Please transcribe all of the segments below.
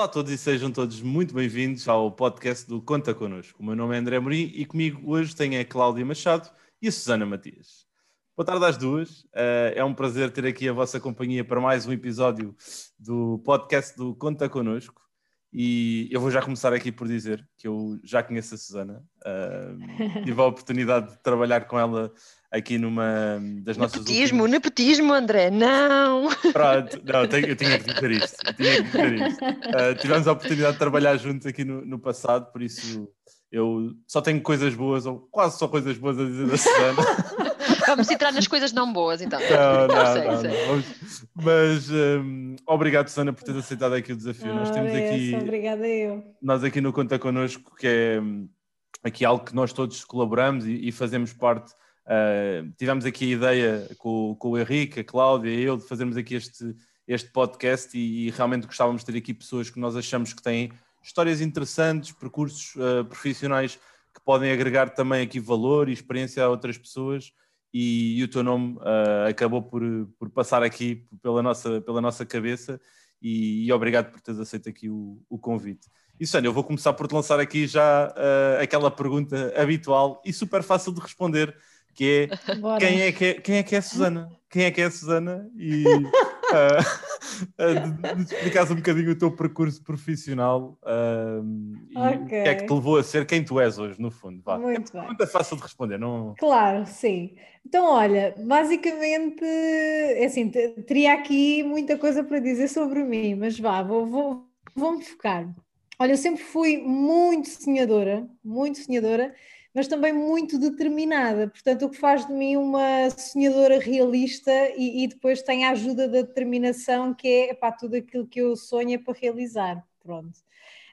Olá a todos e sejam todos muito bem-vindos ao podcast do Conta Connosco. O meu nome é André Morim e comigo hoje tem a Cláudia Machado e a Susana Matias. Boa tarde às duas. Uh, é um prazer ter aqui a vossa companhia para mais um episódio do podcast do Conta Connosco. E eu vou já começar aqui por dizer que eu já conheço a Susana. Uh, tive a oportunidade de trabalhar com ela aqui numa das nossas. Nepotismo, últimas... nepotismo, André, não! Pronto, não, eu, tenho, eu tinha que dizer isto. Eu tinha que dizer isto. Uh, tivemos a oportunidade de trabalhar juntos aqui no, no, passado, por isso eu só tenho coisas boas, ou quase só coisas boas a dizer da Susana. Vamos entrar nas coisas não boas, então. Não, não, sei, não, sei. não. Mas um, obrigado, Susana, por teres aceitado aqui o desafio. Ah, nós temos aqui. Obrigada eu. Nós aqui no Conta Connosco, que é hum, aqui algo que nós todos colaboramos e, e fazemos parte Uh, tivemos aqui a ideia com, com o Henrique, a Cláudia e eu de fazermos aqui este, este podcast e, e, realmente gostávamos de ter aqui pessoas que nós achamos que têm histórias interessantes, percursos uh, profissionais que podem agregar também aqui valor e experiência a outras pessoas e, e o teu nome uh, acabou por, por passar aqui pela nossa, pela nossa cabeça e, e obrigado por teres aceito aqui o, o convite. E Sônia, eu vou começar por te lançar aqui já aquela pergunta habitual e super fácil de responder, que é quem é que é, quem é que é a Susana? Quem é que é a Susana? E uh, uh, explicares um bocadinho o teu percurso profissional e okay. o que é que te levou a ser quem tu és hoje, no fundo. Vá. Muito é bem. Muito fácil de responder, não? Claro, sim. Então, olha, basicamente, é assim, teria aqui muita coisa para dizer sobre mim, mas vá, vou, vou, vou-me focar. Olha, eu sempre fui muito sonhadora, muito sonhadora, mas também muito determinada. Portanto, o que faz de mim uma sonhadora realista e, e depois tem a ajuda da determinação, que é para tudo aquilo que eu sonho é para realizar. Pronto.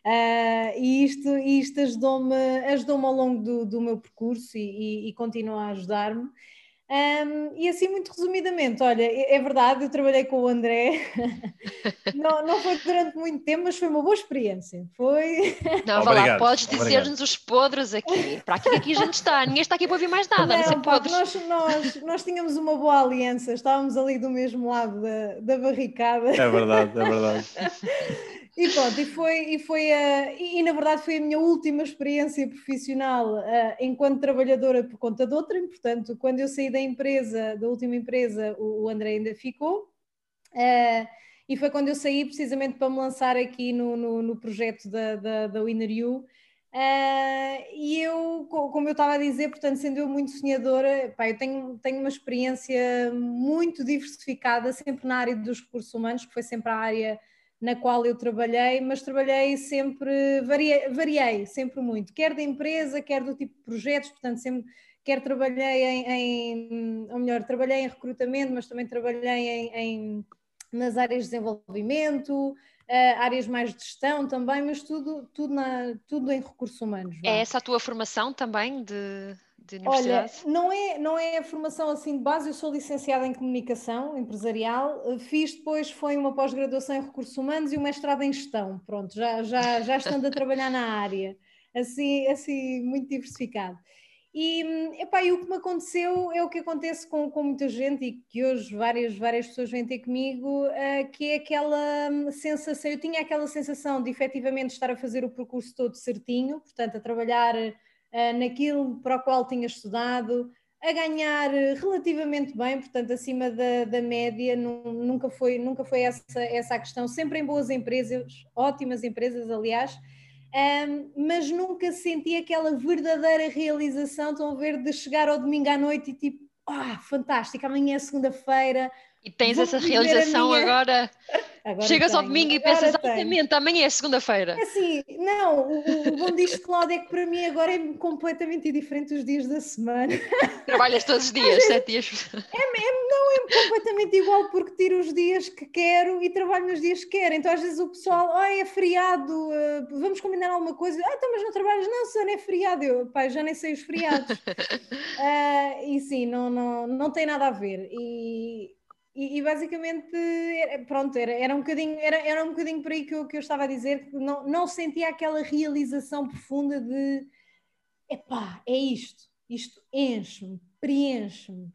Uh, e isto, isto ajudou-me ajudou ao longo do, do meu percurso e, e, e continua a ajudar-me. Um, e assim, muito resumidamente, olha, é, é verdade, eu trabalhei com o André, não, não foi durante muito tempo, mas foi uma boa experiência. Foi. Não, vá lá, podes dizer-nos os podres aqui. Para aqui, aqui a gente está, ninguém está aqui para ouvir mais nada, não, não pá, nós, nós, nós tínhamos uma boa aliança, estávamos ali do mesmo lado da, da barricada. É verdade, é verdade. E pronto, e foi, e foi a, e, e, na verdade foi a minha última experiência profissional uh, enquanto trabalhadora por conta de outra, portanto, quando eu saí da empresa, da última empresa, o, o André ainda ficou, uh, e foi quando eu saí precisamente para me lançar aqui no, no, no projeto da, da, da Winner You, Uh, e eu, como eu estava a dizer, portanto, sendo eu muito sonhadora, pá, eu tenho, tenho uma experiência muito diversificada, sempre na área dos recursos humanos, que foi sempre a área na qual eu trabalhei, mas trabalhei sempre, variei, variei sempre muito, quer da empresa, quer do tipo de projetos, portanto, sempre, quer trabalhei em, em ou melhor, trabalhei em recrutamento, mas também trabalhei em, em nas áreas de desenvolvimento, uh, áreas mais de gestão também, mas tudo, tudo, na, tudo em recursos humanos. É essa a tua formação também de de universidade? Olha, não é, não é a formação assim de base, eu sou licenciada em comunicação empresarial, eh, fiz depois foi uma pós-graduação em recursos humanos e um mestrado em gestão, pronto, já, já, já estando a trabalhar na área, assim, assim muito diversificado. E, epá, e o que me aconteceu é o que acontece com, com muita gente e que hoje várias, várias pessoas vêm ter comigo, uh, que é aquela hum, sensação, eu tinha aquela sensação de efetivamente estar a fazer o percurso todo certinho, portanto a trabalhar naquilo para o qual tinha estudado, a ganhar relativamente bem, portanto, acima da, da média, nunca foi, nunca foi essa, essa a questão, sempre em boas empresas, ótimas empresas, aliás, um, mas nunca senti aquela verdadeira realização, estão a ver, de chegar ao domingo à noite e tipo, ah, fantástico, amanhã é segunda-feira, e tens essa realização minha... agora. agora. Chegas tenho. ao domingo e pensas, exatamente, amanhã é segunda-feira. É assim, não, o, o bom disto, Cláudia, é que para mim agora é completamente diferente dos dias da semana. Trabalhas todos os dias, sete dias. É, é, não, é completamente igual porque tiro os dias que quero e trabalho nos dias que quero. Então às vezes o pessoal, ah, é feriado, uh, vamos combinar alguma coisa. Ah, então, mas não trabalhas? Não, Sana, é feriado. Eu, pai, já nem sei os feriados. uh, e sim, não, não, não tem nada a ver. E e, e, basicamente, pronto, era, era, um bocadinho, era, era um bocadinho por aí que eu, que eu estava a dizer, que não, não sentia aquela realização profunda de epá, é isto, isto enche-me, preenche-me.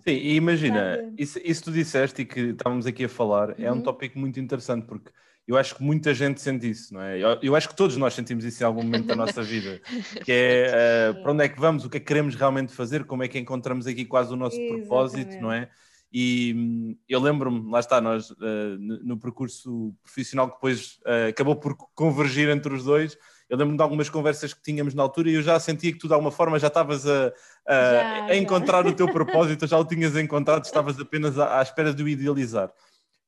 Sim, e imagina, isso, isso tu disseste e que estávamos aqui a falar, uhum. é um uhum. tópico muito interessante, porque eu acho que muita gente sente isso, não é? Eu, eu acho que todos nós sentimos isso em algum momento da nossa vida, que é uh, para onde é que vamos, o que é que queremos realmente fazer, como é que encontramos aqui quase o nosso Exatamente. propósito, não é? E hum, eu lembro-me, lá está, nós uh, no, percurso profissional que depois uh, acabou por convergir entre os dois. Eu lembro-me de algumas conversas que tínhamos na altura e eu já sentia que tu de alguma forma já estavas a, a, já, a encontrar o teu propósito, já o tinhas encontrado, estavas apenas à, à espera de o idealizar.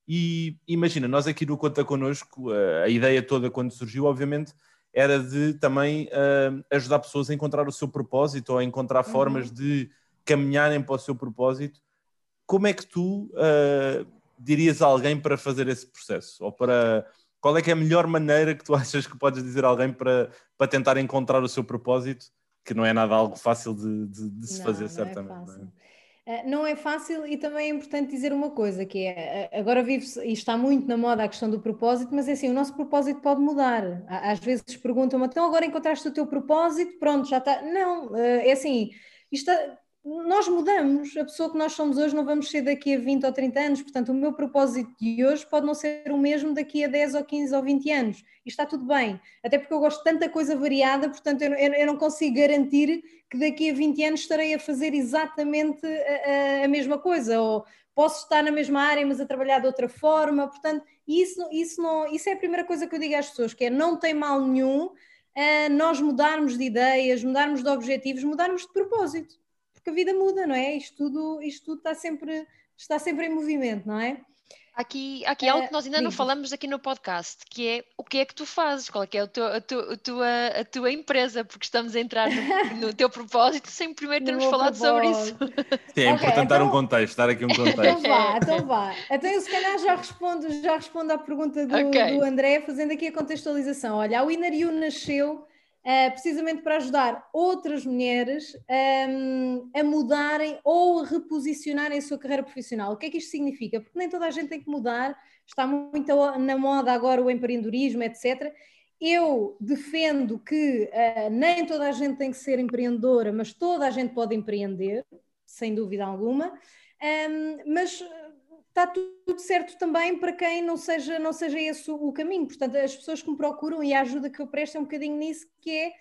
E imagina, nós aqui no Conta Connosco, a ideia toda quando surgiu, obviamente, era de também uh, ajudar pessoas a encontrar o seu propósito ou a encontrar uhum. formas de caminharem para o seu propósito. Como é que tu uh, dirias a alguém para fazer esse processo? Ou para qual é que é a melhor maneira que tu achas que podes dizer a alguém para, para tentar encontrar o seu propósito? Que não é nada algo fácil de, de, de se não, fazer, não é certamente. É eh, não é fácil e também é importante dizer uma coisa, que é, eh, agora vive e está muito na moda a questão do propósito, mas é assim, o nosso propósito pode mudar. Às vezes perguntam-me, então agora encontraste o teu propósito, pronto, já está. Não, é assim, isto, nós mudamos, a pessoa que nós somos hoje não vamos ser daqui a 20 ou 30 anos, portanto o meu propósito de hoje pode não ser o mesmo daqui a 10 ou 15 ou 20 anos, e está tudo bem, até porque eu gosto de tanta coisa variada, portanto eu, eu, eu não consigo garantir que daqui a 20 anos estarei a fazer exatamente a, a, mesma coisa, ou posso estar na mesma área mas a trabalhar de outra forma, portanto isso, isso, não, isso é a primeira coisa que eu digo às pessoas, que é não tem mal nenhum uh, nós mudarmos de ideias, mudarmos de objetivos, mudarmos de propósito porque a vida muda, não é? Isto tudo, isto tudo está, sempre, está sempre em movimento, não é? Aqui, aqui é algo que nós ainda não falamos aqui no podcast, que é o que é que tu fazes, qual é, que é a, tua, a, tua, a, tua, empresa, porque estamos a entrar no, no teu propósito sem primeiro termos falado sobre isso. Sim, é importante okay, dar um então- contexto, dar aqui um contexto. Então vá, então vá. Então eu se calhar já respondo, já respondo à pergunta do, okay. do André, fazendo aqui a contextualização. Olha, a Winner You nasceu Uh, precisamente para ajudar outras mulheres um, a mudarem ou a reposicionarem a sua carreira profissional. O que é que isto significa? Porque nem toda a gente tem que mudar, está muito na moda agora o empreendedorismo, etc. Eu defendo que uh, nem toda a gente tem que ser empreendedora, mas toda a gente pode empreender, sem dúvida alguma. Um, mas está tudo certo também para quem não seja, não seja esse o caminho. Portanto, as pessoas que me procuram e a ajuda que eu presto é um bocadinho nisso, que é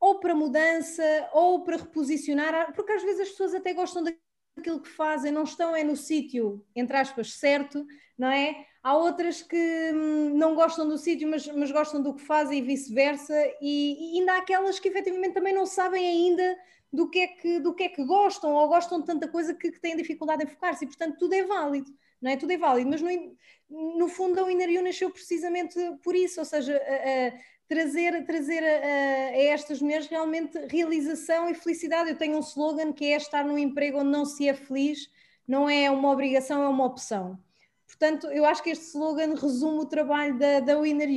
ou para mudança, ou para reposicionar, porque às vezes as pessoas até gostam daquilo que fazem, não estão é no sítio, entre aspas, certo, não é? Há outras que hum, não gostam do sítio, mas, mas gostam do que fazem e vice-versa, e, e ainda há aquelas que efetivamente também não sabem ainda do que é que, do que, é que gostam, ou gostam de tanta coisa que, que têm dificuldade em focar-se, e portanto tudo é válido não é? Tudo é válido, mas no, no fundo a Inariu nasceu precisamente por isso, ou seja, a, a trazer, trazer a, a, estas mulheres realmente realização e felicidade. Eu tenho um slogan que é estar num emprego onde não se é feliz, não é uma obrigação, é uma opção. Portanto, eu acho que este slogan resume o trabalho da, da Winner.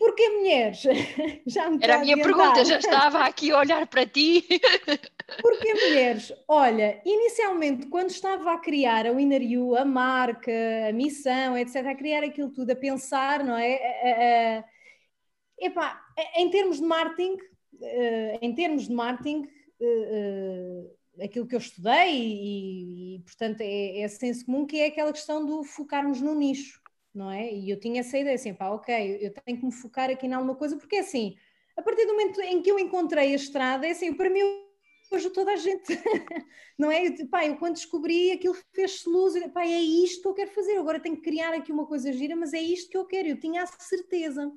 Porquê mulheres? já me Era a minha pergunta, já estava aqui a olhar para ti. Porquê mulheres? Olha, inicialmente, quando estava a criar a Winner You, a marca, a missão, etc., a criar aquilo tudo, a pensar, não é? A, a, epá, em termos de marketing, eh, em termos de marketing, eh, eh, aquilo que eu estudei e, e portanto, é, é senso comum que é aquela questão do focarmos no nicho não é? E eu tinha essa ideia assim, pá, ok, eu tenho que me focar aqui em alguma coisa, porque é assim, a partir do momento em que eu encontrei a estrada, é assim, para mim hoje toda a gente, não é? Eu, pá, eu quando descobri aquilo fez-se luz, eu, pá, é isto que eu quero fazer, agora tenho que criar aqui uma coisa gira, mas é isto que eu quero, eu tinha a certeza.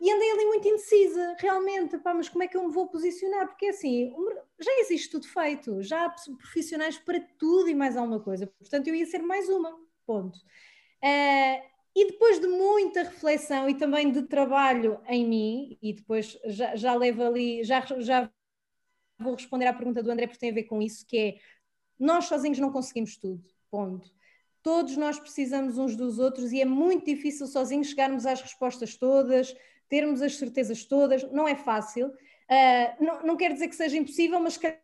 E andei ali muito indecisa, realmente, pá, mas como é que eu me vou posicionar? Porque assim, já existe tudo feito, já há profissionais para tudo e mais alguma coisa, portanto eu ia ser mais uma, ponto. Uh, e depois de muita reflexão e também de trabalho em mim, e depois já, já levo ali, já, já vou responder à pergunta do André, porque tem a ver com isso, que é nós sozinhos não conseguimos tudo, ponto. Todos nós precisamos uns dos outros e é muito difícil sozinhos chegarmos às respostas todas, termos as certezas todas, não é fácil. Uh, não, não quer dizer que seja impossível, mas que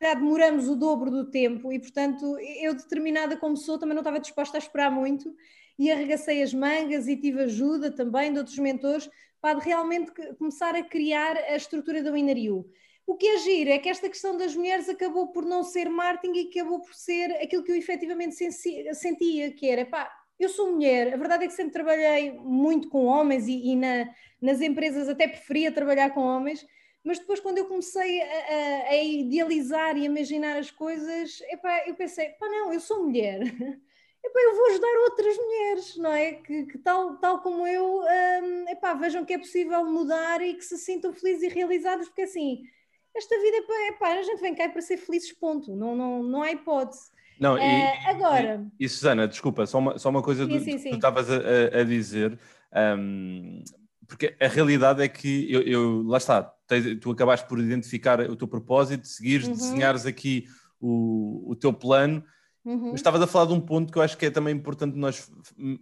demoramos o dobro do tempo e, portanto, eu determinada como sou também não estava disposta a esperar muito e arregacei as mangas e tive ajuda também de outros mentores para realmente começar a criar a estrutura da Winariu. O que é giro é que esta questão das mulheres acabou por não ser marketing e acabou por ser aquilo que eu efetivamente sentia, que era, pá, eu sou mulher, a verdade é que sempre trabalhei muito com homens e, e na, nas empresas até preferia trabalhar com homens, mas depois quando eu comecei a, a, a idealizar e imaginar as coisas, epá, eu pensei, pá não, eu sou mulher, epá, eu vou ajudar outras mulheres, não é? Que, que tal, tal como eu, um, epá, vejam que é possível mudar e que se sintam felizes e realizadas, porque assim, esta vida, epá, a gente vem cá para ser felizes, ponto, não, não, não há hipótese. Não, e, uh, agora... E, e, Susana, desculpa, só uma, só uma coisa sim, do, sim, sim. que tu estavas a, a, dizer, um, porque a realidade é que eu, eu lá está, tu acabaste por identificar o teu propósito, seguires, uhum. desenhares aqui o, o teu plano, uhum. mas estavas a falar de um ponto que eu acho que é também importante nós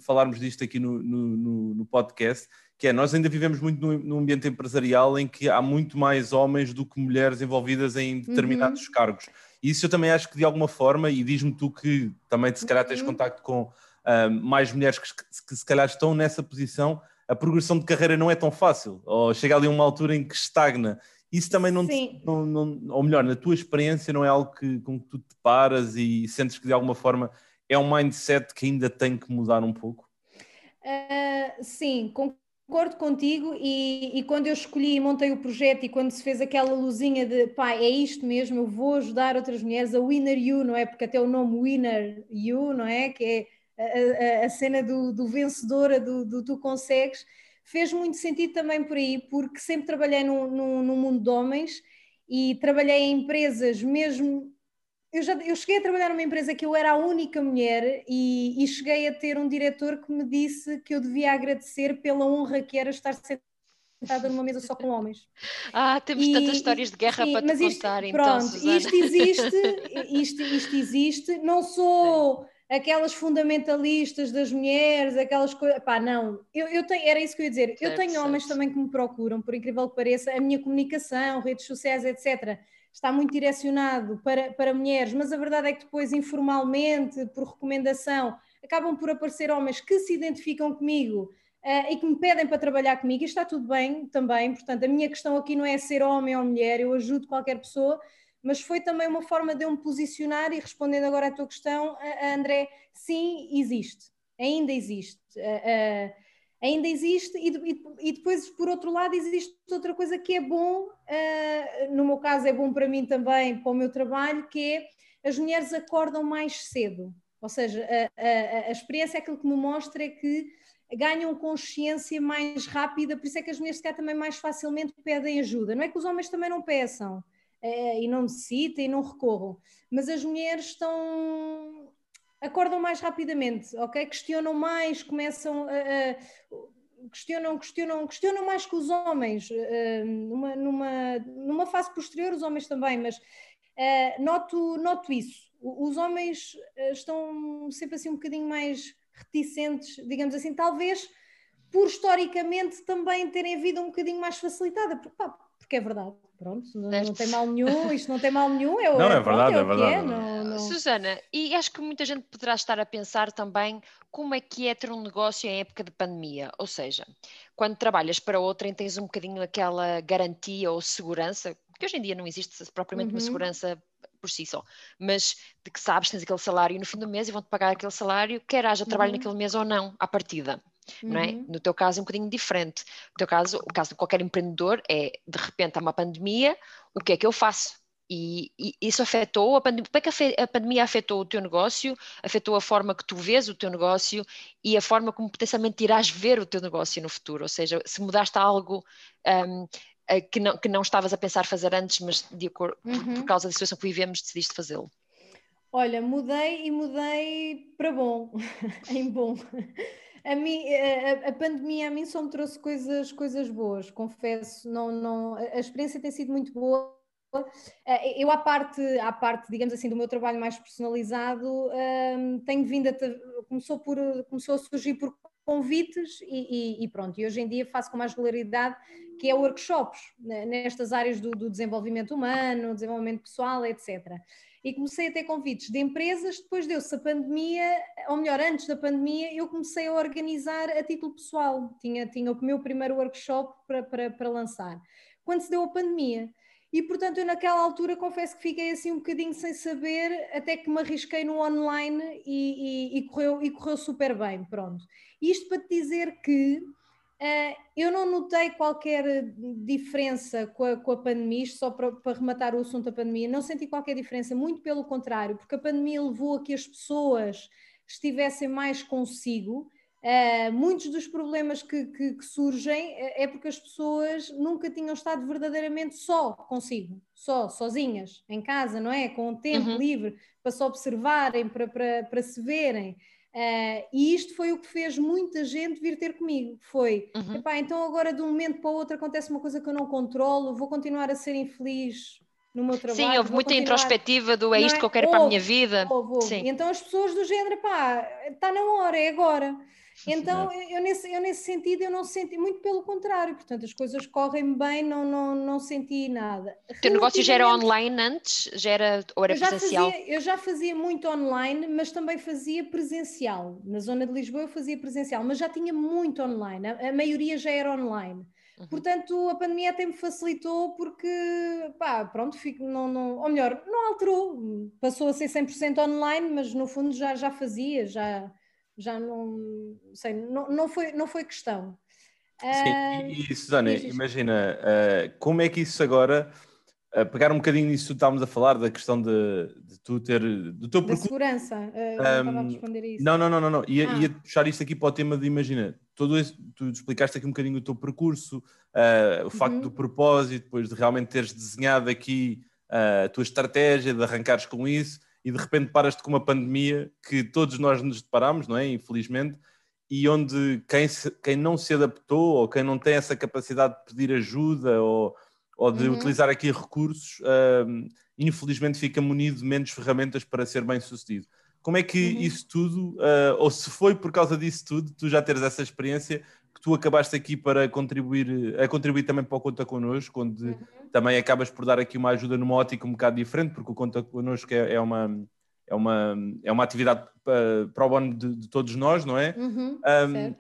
falarmos disto aqui no, no, no podcast, que é nós ainda vivemos muito no, no, ambiente empresarial em que há muito mais homens do que mulheres envolvidas em determinados uhum. cargos. E isso eu também acho que de alguma forma, e diz-me tu que também se calhar tens uhum. contacto com uh, mais mulheres que, que, se calhar estão nessa posição, a progressão de carreira não é tão fácil, ou chega ali a uma altura em que estagna. Isso também não, te, não, não, ou melhor, na tua experiência não é algo que, com que tu te paras e sentes que de alguma forma é um mindset que ainda tem que mudar um pouco? Uh, sim, Concordo contigo e, e, quando eu escolhi e montei o projeto e quando se fez aquela luzinha de pá, é isto mesmo, eu vou ajudar outras mulheres, a Winner You, não é? Porque até o nome Winner You, não é? Que é a, a, a cena do, do vencedora, do, do, tu consegues, fez muito sentido também por aí, porque sempre trabalhei no, no, no mundo de homens e trabalhei em empresas mesmo eu, já, eu cheguei a trabalhar numa empresa que eu era a única mulher e, e, cheguei a ter um diretor que me disse que eu devia agradecer pela honra que era estar sentada numa mesa só com homens. Ah, temos e, tantas histórias de guerra sim, para te isto, contar, então, pronto, Susana. isto existe, isto, isto existe, não sou aquelas fundamentalistas das mulheres, aquelas coisas, pá, não, eu, eu tenho, era isso que eu ia dizer, certo, eu tenho certo. homens também que me procuram, por incrível que pareça, a minha comunicação, redes sociais, etc., está muito direcionado para, para mulheres, mas a verdade é que depois, informalmente, por recomendação, acabam por aparecer homens que se identificam comigo uh, e que me pedem para trabalhar comigo, e está tudo bem também. Portanto, a minha questão aqui não é ser homem ou mulher, eu ajudo qualquer pessoa, mas foi também uma forma de eu me posicionar e respondendo agora à tua questão, uh, André, sim, existe, ainda existe. Uh, ainda existe, e, e, e, depois, por outro lado, existe outra coisa que é bom, uh, no meu caso é bom para mim também, para o meu trabalho, que é as mulheres acordam mais cedo. Ou seja, a, a, a experiência, aquilo que me mostra é que ganham consciência mais rápida, por isso é que as mulheres se calhar também mais facilmente pedem ajuda. Não é que os homens também não peçam uh, e não necessitem e não recorram, mas as mulheres estão acordam mais rapidamente, ok? Questionam mais, começam a, questionam, questionam, questionam mais que os homens, uh, numa, numa, numa fase posterior, os homens também, mas uh, noto, noto isso. Os homens estão sempre assim um bocadinho mais reticentes, digamos assim, talvez por historicamente também terem a vida um bocadinho mais facilitada, porque, pá, porque é verdade. Pronto, não, não, tem mal nenhum, isto não tem mal nenhum, é, não, é, é verdade, é, é verdade. É, não, não... Susana, e acho que muita gente poderá estar a pensar também como é que é ter um negócio em época de pandemia, ou seja, quando trabalhas para outrem tens um bocadinho aquela garantia ou segurança, que hoje em dia não existe propriamente uhum. uma segurança por si só, mas de que sabes que tens aquele salário no fim do mês e vão-te pagar aquele salário, quer haja trabalho uhum. naquele mês ou não, à partida. Uhum. Não é? Uhum. No teu caso é um bocadinho diferente. No teu caso, o caso de qualquer empreendedor é, de repente há uma pandemia, o que é que eu faço? E, e isso afetou, a pandemia, como é que a pandemia afetou o teu negócio, afetou a forma que tu vês o teu negócio e a forma como potencialmente irás ver o teu negócio no futuro, ou seja, se mudaste algo um, que, não, que não estavas a pensar fazer antes, mas de acordo, uhum. por, por uhum. causa da situação que vivemos decidiste fazê-lo. Olha, mudei e mudei para bom, em bom a, mim, a, a, pandemia a mim só me trouxe coisas, coisas boas, confesso. Não, não, a experiência tem sido muito boa. Eh, eu, à parte, à parte, digamos assim, do meu trabalho mais personalizado, um, tenho vindo a. Começou, por, começou a surgir por convites e, e, e, pronto. E hoje em dia faço com mais regularidade, que é workshops, né, nestas áreas do, do desenvolvimento humano, desenvolvimento pessoal, etc e comecei a ter convites de empresas. Depois deu-se a pandemia, ou melhor, antes da pandemia, eu comecei a organizar a título pessoal. Tinha, tinha o meu primeiro workshop para, para, para lançar. Quando se deu a pandemia, e portanto eu naquela altura confesso que fiquei assim um bocadinho sem saber, até que me arrisquei no online e, e, e correu, e correu super bem, pronto. Isto para te dizer que eu não notei qualquer diferença com a, com a pandemia, só para, para rematar o assunto da pandemia, não senti qualquer diferença, muito pelo contrário, porque a pandemia levou a que as pessoas estivessem mais consigo, Uh, muitos dos problemas que, que, que, surgem eh, é porque as pessoas nunca tinham estado verdadeiramente só consigo, só, sozinhas, em casa, não é? Com o tempo uhum. livre para se observarem, para, para, para se verem. Uh, e isto foi o que fez muita gente vir ter comigo. Foi, uhum. então agora de um momento para o outro acontece uma coisa que eu não controlo, vou continuar a ser infeliz no meu trabalho. Sim, houve muita continuar... introspectiva do é isto é? que eu quero houve, para a minha vida. Houve, houve. Sim. Então as pessoas do género, pá, está na hora, é agora. Então, eu nesse, eu nesse sentido, eu não senti, muito pelo contrário, portanto, as coisas correm bem, não, não, não senti nada. O teu negócio já era online antes? Já era, ou era eu presencial? Fazia, eu já fazia muito online, mas também fazia presencial. Na zona de Lisboa eu fazia presencial, mas já tinha muito online, a, a maioria já era online. Uhum. Portanto, a pandemia até me facilitou porque, pá, pronto, fico, não, não, ou melhor, não alterou, passou a ser 100% online, mas no fundo já, já fazia, já, já não sei, não, não, foi, não foi questão. Sim, e, e Susana, imagina, uh, como é que isso agora, uh, pegar um bocadinho nisso que estávamos a falar, da questão de, de tu ter, do teu Da segurança, uh, um, não estava a responder isso. Não, não, não, não, não. Ia, ah. ia puxar isto aqui para o tema de, imagina, todo esse, tu explicaste aqui um bocadinho o teu percurso, o facto uhum. do propósito, depois de realmente teres desenhado aqui a tua estratégia, de arrancares com isso, e de repente paras-te com uma pandemia que todos nós nos deparamos, não é? Infelizmente, e onde quem, se, quem não se adaptou ou quem não tem essa capacidade de pedir ajuda ou, ou de uhum. utilizar aqui recursos, uh, infelizmente fica munido de menos ferramentas para ser bem sucedido. Como é que uhum. isso tudo, uh, ou se foi por causa disso tudo, tu já teres essa experiência, que tu acabaste aqui para contribuir, a contribuir também para o Conta Connosco, onde uhum. também acabas por dar aqui uma ajuda numa ótica um bocado diferente, porque o Conta Connosco é, é uma, é, uma, é uma atividade para, para o bono de, de, todos nós, não é? Uhum, um,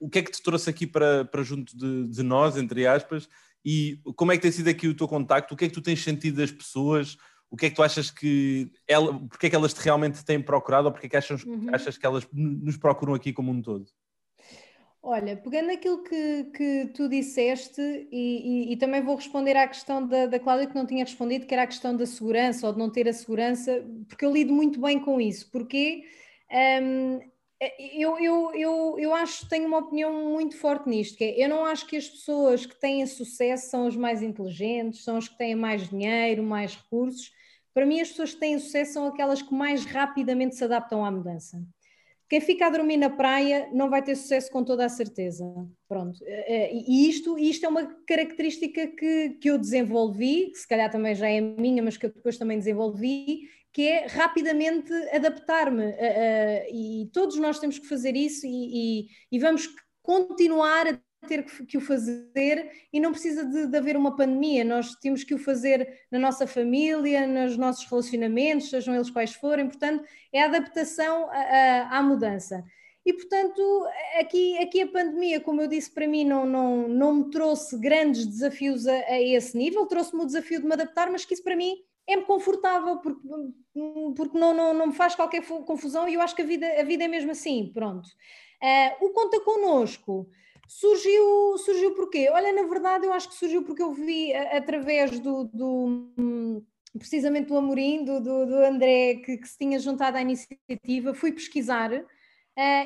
o que é que te trouxe aqui para, para junto de, de, nós, entre aspas, e como é que tem sido aqui o teu contacto? O que é que tu tens sentido das pessoas? O que é que tu achas que ela, porque é que elas te realmente têm procurado ou porque é que achas, uhum. achas que elas nos procuram aqui como um todo? Olha, pegando naquilo que, que tu disseste, e, e, e, também vou responder à questão da, da Cláudia que não tinha respondido, que era a questão da segurança ou de não ter a segurança, porque eu lido muito bem com isso, porque um, eu, eu, eu, eu acho, tenho uma opinião muito forte nisto, que é, eu não acho que as pessoas que têm sucesso são as mais inteligentes, são as que têm mais dinheiro, mais recursos. Para mim, as pessoas que têm sucesso são aquelas que mais rapidamente se adaptam à mudança. Quem fica a dormir na praia não vai ter sucesso com toda a certeza. Pronto. Eh, eh, e isto, isto é uma característica que, que eu desenvolvi, que se calhar também já é minha, mas que eu depois também desenvolvi, que é rapidamente adaptar-me. Eh, e todos nós temos que fazer isso e, e, e vamos continuar a ter que, o fazer e não precisa de, de, haver uma pandemia, nós temos que o fazer na nossa família, nos nossos relacionamentos, sejam eles quais forem, portanto, é a adaptação a, a, à mudança. E, portanto, aqui, aqui a pandemia, como eu disse, para mim não, não, não me trouxe grandes desafios a, a esse nível, trouxe-me o desafio de me adaptar, mas que isso para mim é-me confortável, porque, porque não, não, não me faz qualquer confusão e eu acho que a vida, a vida é mesmo assim, pronto. Uh, o Conta Connosco Surgiu, surgiu porquê? Olha, na verdade, eu acho que surgiu porque eu vi através do, do precisamente do Amorim, do, do, do André, que, que, se tinha juntado à iniciativa, fui pesquisar uh,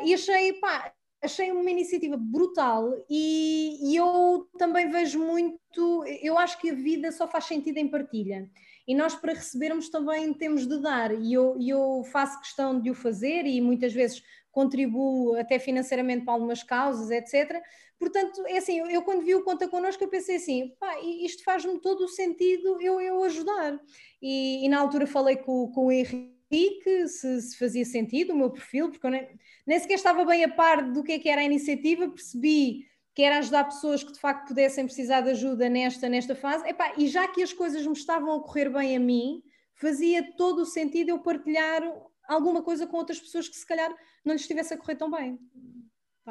e achei, pá, achei uma iniciativa brutal e, e, eu também vejo muito, eu acho que a vida só faz sentido em partilha. E nós, para recebermos, também temos de dar, e eu, eu faço questão de o fazer, e muitas vezes contribuo até financeiramente para algumas causas, etc. Portanto, é assim, eu, eu quando vi o Conta Connosco, eu pensei assim, pá, isto faz-me todo o sentido eu, eu ajudar. E, e na altura falei com, com o Henrique, se, se, fazia sentido o meu perfil, porque eu nem, nem sequer estava bem a par do que, é que era a iniciativa, percebi que era ajudar pessoas que de facto pudessem precisar de ajuda nesta, nesta fase, Epá, e já que as coisas me estavam a correr bem a mim, fazia todo o sentido eu partilhar alguma coisa com outras pessoas que se calhar não lhes estivesse a correr tão bem.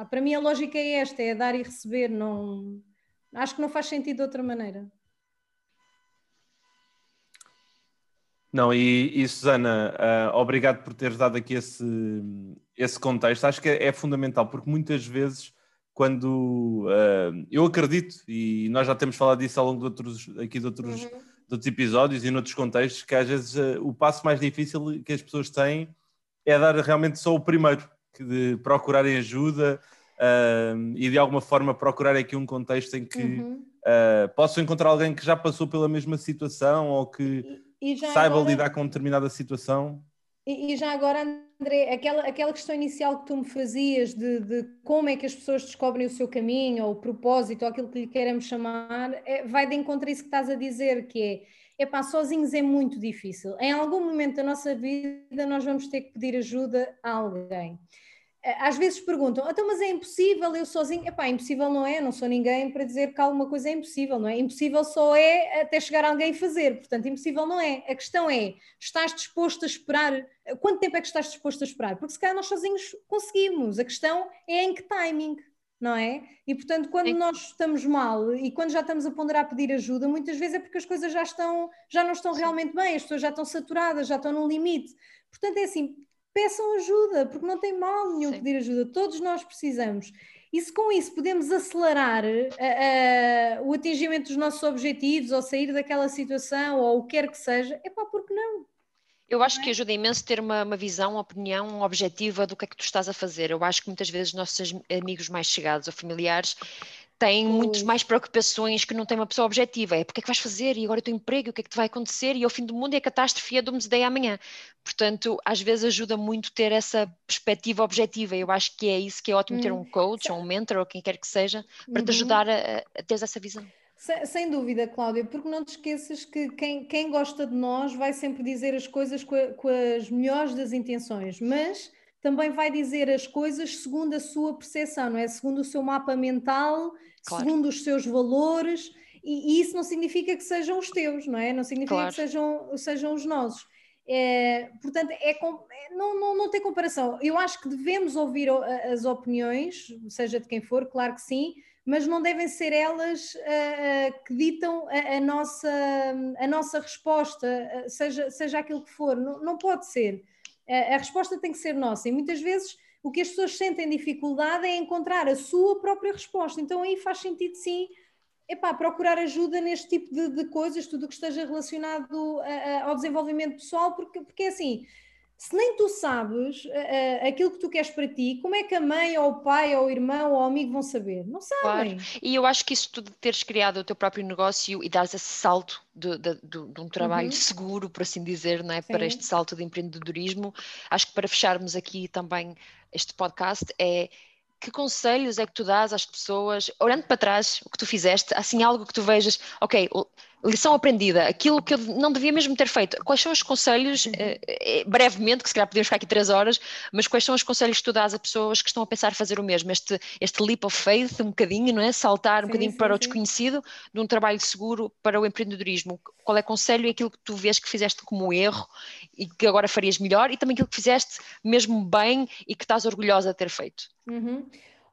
para mim a lógica é esta, é dar e receber, não acho que não faz sentido de outra maneira. Não, e, e Susana, uh, obrigado por teres dado aqui esse, esse contexto. Acho que é, é fundamental, porque muitas vezes, quando uh, eu acredito, e nós já temos falado disso ao longo de outros, aqui de outros, uhum. Outros episódios e noutros contextos, que às vezes uh, o passo mais difícil que as pessoas têm é dar realmente só o primeiro, de procurarem ajuda e de alguma forma procurar aqui um contexto em que uhum. possam encontrar alguém que já passou pela mesma situação ou que saiba agora, lidar com determinada situação. E, e, já agora, André, aquela, aquela questão inicial que tu me fazias de, de, como é que as pessoas descobrem o seu caminho, ou o propósito, ou aquilo que lhe queremos chamar, é, vai de encontro a isso que estás a dizer, que é epá, sozinhos é muito difícil. Em algum momento da nossa vida nós vamos ter que pedir ajuda a alguém às vezes perguntam, então, mas é impossível eu sozinho? Epá, impossível não é, não sou ninguém para dizer que alguma coisa é impossível, não é? Impossível só é até chegar alguém fazer, portanto, impossível não é. A questão é, estás disposto a esperar? Quanto tempo é que estás disposto a esperar? Porque se calhar nós sozinhos conseguimos, a questão é em que timing, não é? E portanto, quando Sim. nós estamos mal e quando já estamos a ponderar a pedir ajuda, muitas vezes é porque as coisas já estão, já não estão realmente bem, as pessoas já estão saturadas, já estão no limite. Portanto, é assim, peçam ajuda, porque não tem mal nenhum Sim. pedir ajuda, todos nós precisamos. E se com isso podemos acelerar uh, uh, o atingimento dos nossos objetivos, ou sair daquela situação, ou o que quer que seja, é pá, porque não? Eu acho que é? ajuda imenso ter uma, uma, visão, uma opinião objetiva do que é que tu estás a fazer. Eu acho que muitas vezes nossos amigos mais chegados ou familiares têm muitas mais preocupações que não tem uma pessoa objetiva. É porque é que vais fazer e agora o teu emprego, o que é que te vai acontecer e ao fim do mundo é a catástrofe e a doomsday daí amanhã. Portanto, às vezes ajuda muito ter essa perspectiva objetiva. Eu acho que é isso que é ótimo ter hum. um coach ou um mentor ou quem quer que seja para te uhum. ajudar a, a ter essa visão. Sem, sem, dúvida, Cláudia, porque não te esqueças que quem, quem gosta de nós vai sempre dizer as coisas com, a, com as melhores das intenções, mas também vai dizer as coisas segundo a sua percepção, não é? Segundo o seu mapa mental, claro. segundo os seus valores, e, e, isso não significa que sejam os teus, não é? Não significa claro. que sejam, sejam os nossos. É, portanto, é, é, não, não, não tem comparação. Eu acho que devemos ouvir as opiniões, seja de quem for, claro que sim, mas não devem ser elas uh, que ditam a, a, nossa, a nossa resposta, seja, seja aquilo que for. Não, não pode ser a, resposta tem que ser nossa. E muitas vezes o que as pessoas sentem dificuldade é encontrar a sua própria resposta. Então aí faz sentido sim epá, procurar ajuda neste tipo de, de coisas, tudo o que esteja relacionado a, a, ao desenvolvimento pessoal, porque, porque é assim, se nem tu sabes uh, aquilo que tu queres para ti, como é que a mãe ou o pai ou o irmão ou o amigo vão saber? Não sabem. Claro. E eu acho que isso tudo de teres criado o teu próprio negócio e dares esse salto de, de, de, de um trabalho uhum. seguro, por assim dizer, não é? para este salto de empreendedorismo, acho que para fecharmos aqui também este podcast é que conselhos é que tu dás às pessoas, olhando para trás, o que tu fizeste, assim algo que tu vejas, ok, lição aprendida, aquilo que eu não devia mesmo ter feito. Quais são os conselhos, eh, eh, brevemente, que se calhar podemos ficar aqui três horas, mas quais são os conselhos que tu dás a pessoas que estão a pensar fazer o mesmo? Este, este leap of faith, um bocadinho, não é? Saltar um sim, bocadinho sim, para sim. o desconhecido, de um trabalho seguro para o empreendedorismo. Qual é o conselho e aquilo que tu vês que fizeste como erro e que agora farias melhor e também aquilo que fizeste mesmo bem e que estás orgulhosa de ter feito? Uhum.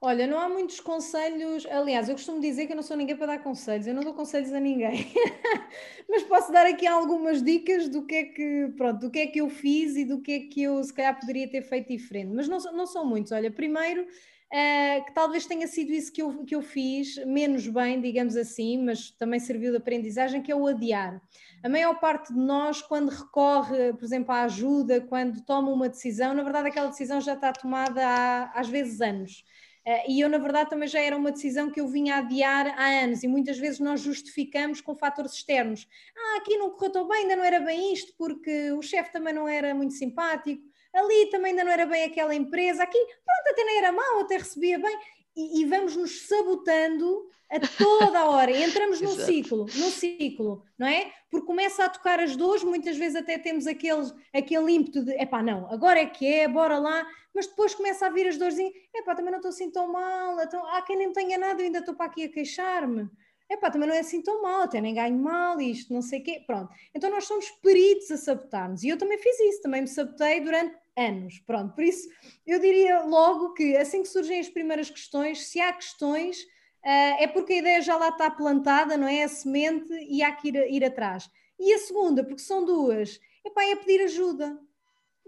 Olha, não há muitos conselhos. Aliás, eu costumo dizer que eu não sou ninguém para dar conselhos, eu não dou conselhos a ninguém. Mas posso dar aqui algumas dicas do que é que, pronto, do que é que eu fiz e do que é que eu se calhar poderia ter feito diferente. Mas não, não são muitos. Olha, primeiro, uh, que talvez tenha sido isso que eu, que eu fiz, menos bem, digamos assim, mas também serviu de aprendizagem, que é o adiar. A maior parte de nós, quando recorre, por exemplo, à ajuda, quando toma uma decisão, na verdade aquela decisão já está tomada há, às vezes anos. Uh, e eu, na verdade, também já era uma decisão que eu vinha adiar há anos, e muitas vezes nós justificamos com fatores externos. Ah, aqui não correu tão bem, ainda não era bem isto, porque o chefe também não era muito simpático, ali também ainda não era bem aquela empresa, aqui, pronto, até nem era mau, até recebia bem, e, e vamos nos sabotando a toda a hora, entramos num ciclo, num ciclo, não é? Porque começa a tocar as dores, muitas vezes até temos aquele, aquele ímpeto de, epá, não, agora é que é, bora lá, mas depois começa a vir as dores e, epá, também não estou assim tão mal, então, há quem nem tenha nada, eu ainda estou para aqui a queixar-me. Epá, também não é assim tão mal, até nem ganho mal, isto, não sei o quê, pronto. Então nós somos peritos a sabotar-nos, e eu também fiz isso, também me sabotei durante anos, pronto. Por isso, eu diria logo que assim que surgem as primeiras questões, se há questões uh, é porque a ideia já lá está plantada, não é? A semente e há que ir, ir atrás. E a segunda, porque são duas, epá, é pedir ajuda.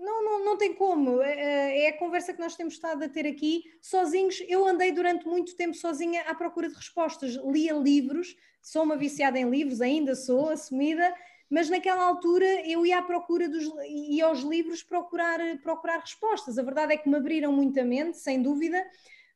Não, não, não tem como. É, é, é a conversa que nós temos estado a ter aqui. Sozinhos, eu andei durante muito tempo sozinha à procura de respostas. Lia livros, sou uma viciada em livros, ainda sou assumida, mas naquela altura eu ia à procura dos ia aos livros procurar, procurar respostas. A verdade é que me abriram muita mente, sem dúvida,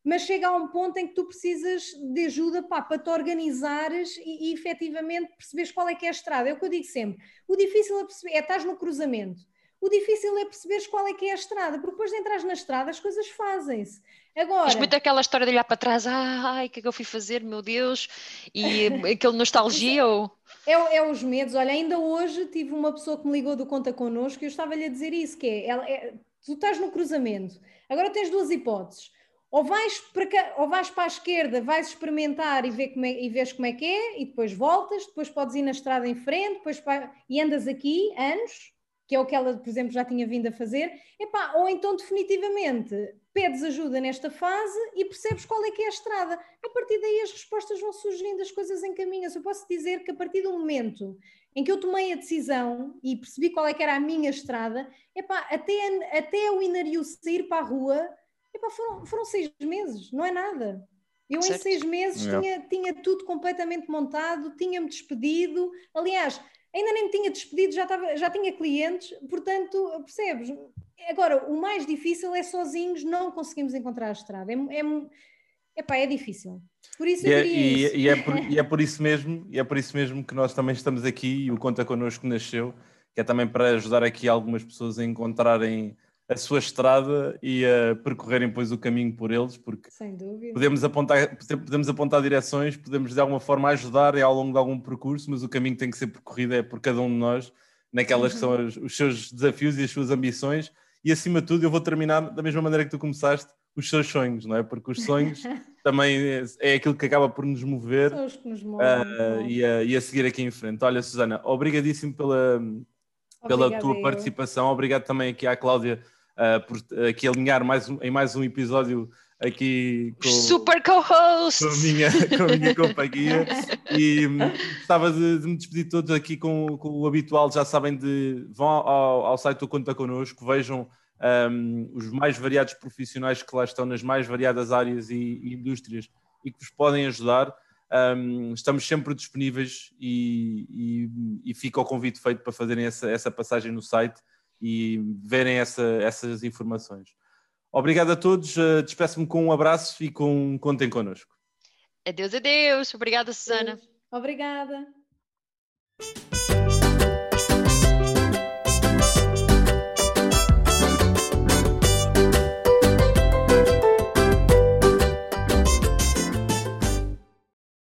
mas chega a um ponto em que tu precisas de ajuda pá, para te organizares e, e efetivamente perceberes qual é que é a estrada. É o que eu digo sempre. O difícil é perceber, é estás no cruzamento. O difícil é perceberes qual é que é a estrada, porque depois de entrar na estrada as coisas fazem-se. Agora... Mas muito aquela história de olhar para trás, ai, o que é que eu fui fazer, meu Deus, e aquele nostalgia ou... É, é, os medos, olha, ainda hoje tive uma pessoa que me ligou do Conta Connosco e eu estava-lhe a dizer isso, que é, ela, é, tu estás no cruzamento, agora tens duas hipóteses, ou vais para, ou vais para a esquerda, vais experimentar e, ver como é, e vês como é que é, e depois voltas, depois podes ir na estrada em frente, depois e andas aqui anos, que é o que ela, por exemplo, já tinha vindo a fazer, Epá, ou então definitivamente pedes ajuda nesta fase e percebes qual é que é a estrada. A partir daí as respostas vão surgindo, as coisas encaminham-se. Eu posso dizer que a partir do momento em que eu tomei a decisão e percebi qual é que era a minha estrada, epá, até, até o Inario sair para a rua, Epá, foram, foram seis meses, não é nada. Eu certo. em seis meses tinha, tinha tudo completamente montado, tinha-me despedido. Aliás, ainda nem me tinha despedido, já, estava, já tinha clientes, portanto, percebes? Agora, o mais difícil é sozinhos não conseguimos encontrar a estrada. É, é, epá, é difícil. Por isso e é, e, e, é por, e é por isso mesmo, e é por isso mesmo que nós também estamos aqui e o Conta Connosco nasceu, que é também para ajudar aqui algumas pessoas a encontrarem a sua estrada e a percorrerem depois o caminho por eles, porque podemos apontar, podemos apontar direções, podemos de alguma forma ajudar ao longo de algum percurso, mas o caminho tem que ser percorrido é por cada um de nós, naquelas que são uhum. os, os seus desafios e as suas ambições, e acima de tudo eu vou terminar da mesma maneira que tu começaste, os seus sonhos, não é? Porque os sonhos também é, é, aquilo que acaba por nos mover nos movem, uh, e, a, e, a, seguir aqui em frente. Olha, Susana, obrigadíssimo pela, pela tua eu. participação, obrigado também aqui à Cláudia uh, por aqui alinhar mais um, em mais um episódio aqui com, Super co-host! Com, a minha, com a minha companhia e hum, gostava de, de, me despedir todos aqui com, com, o habitual, já sabem de vão ao, ao site do Conta Connosco, vejam um, os mais variados profissionais que lá estão nas mais variadas áreas e, e indústrias e que vos podem ajudar. Um, estamos sempre disponíveis e, e, e, fica o convite feito para fazerem essa, essa passagem no site e verem essa, essas informações. Obrigado a todos, eh, despeço-me com um abraço e com contem connosco. Adeus, adeus. Obrigada, Susana. Obrigada.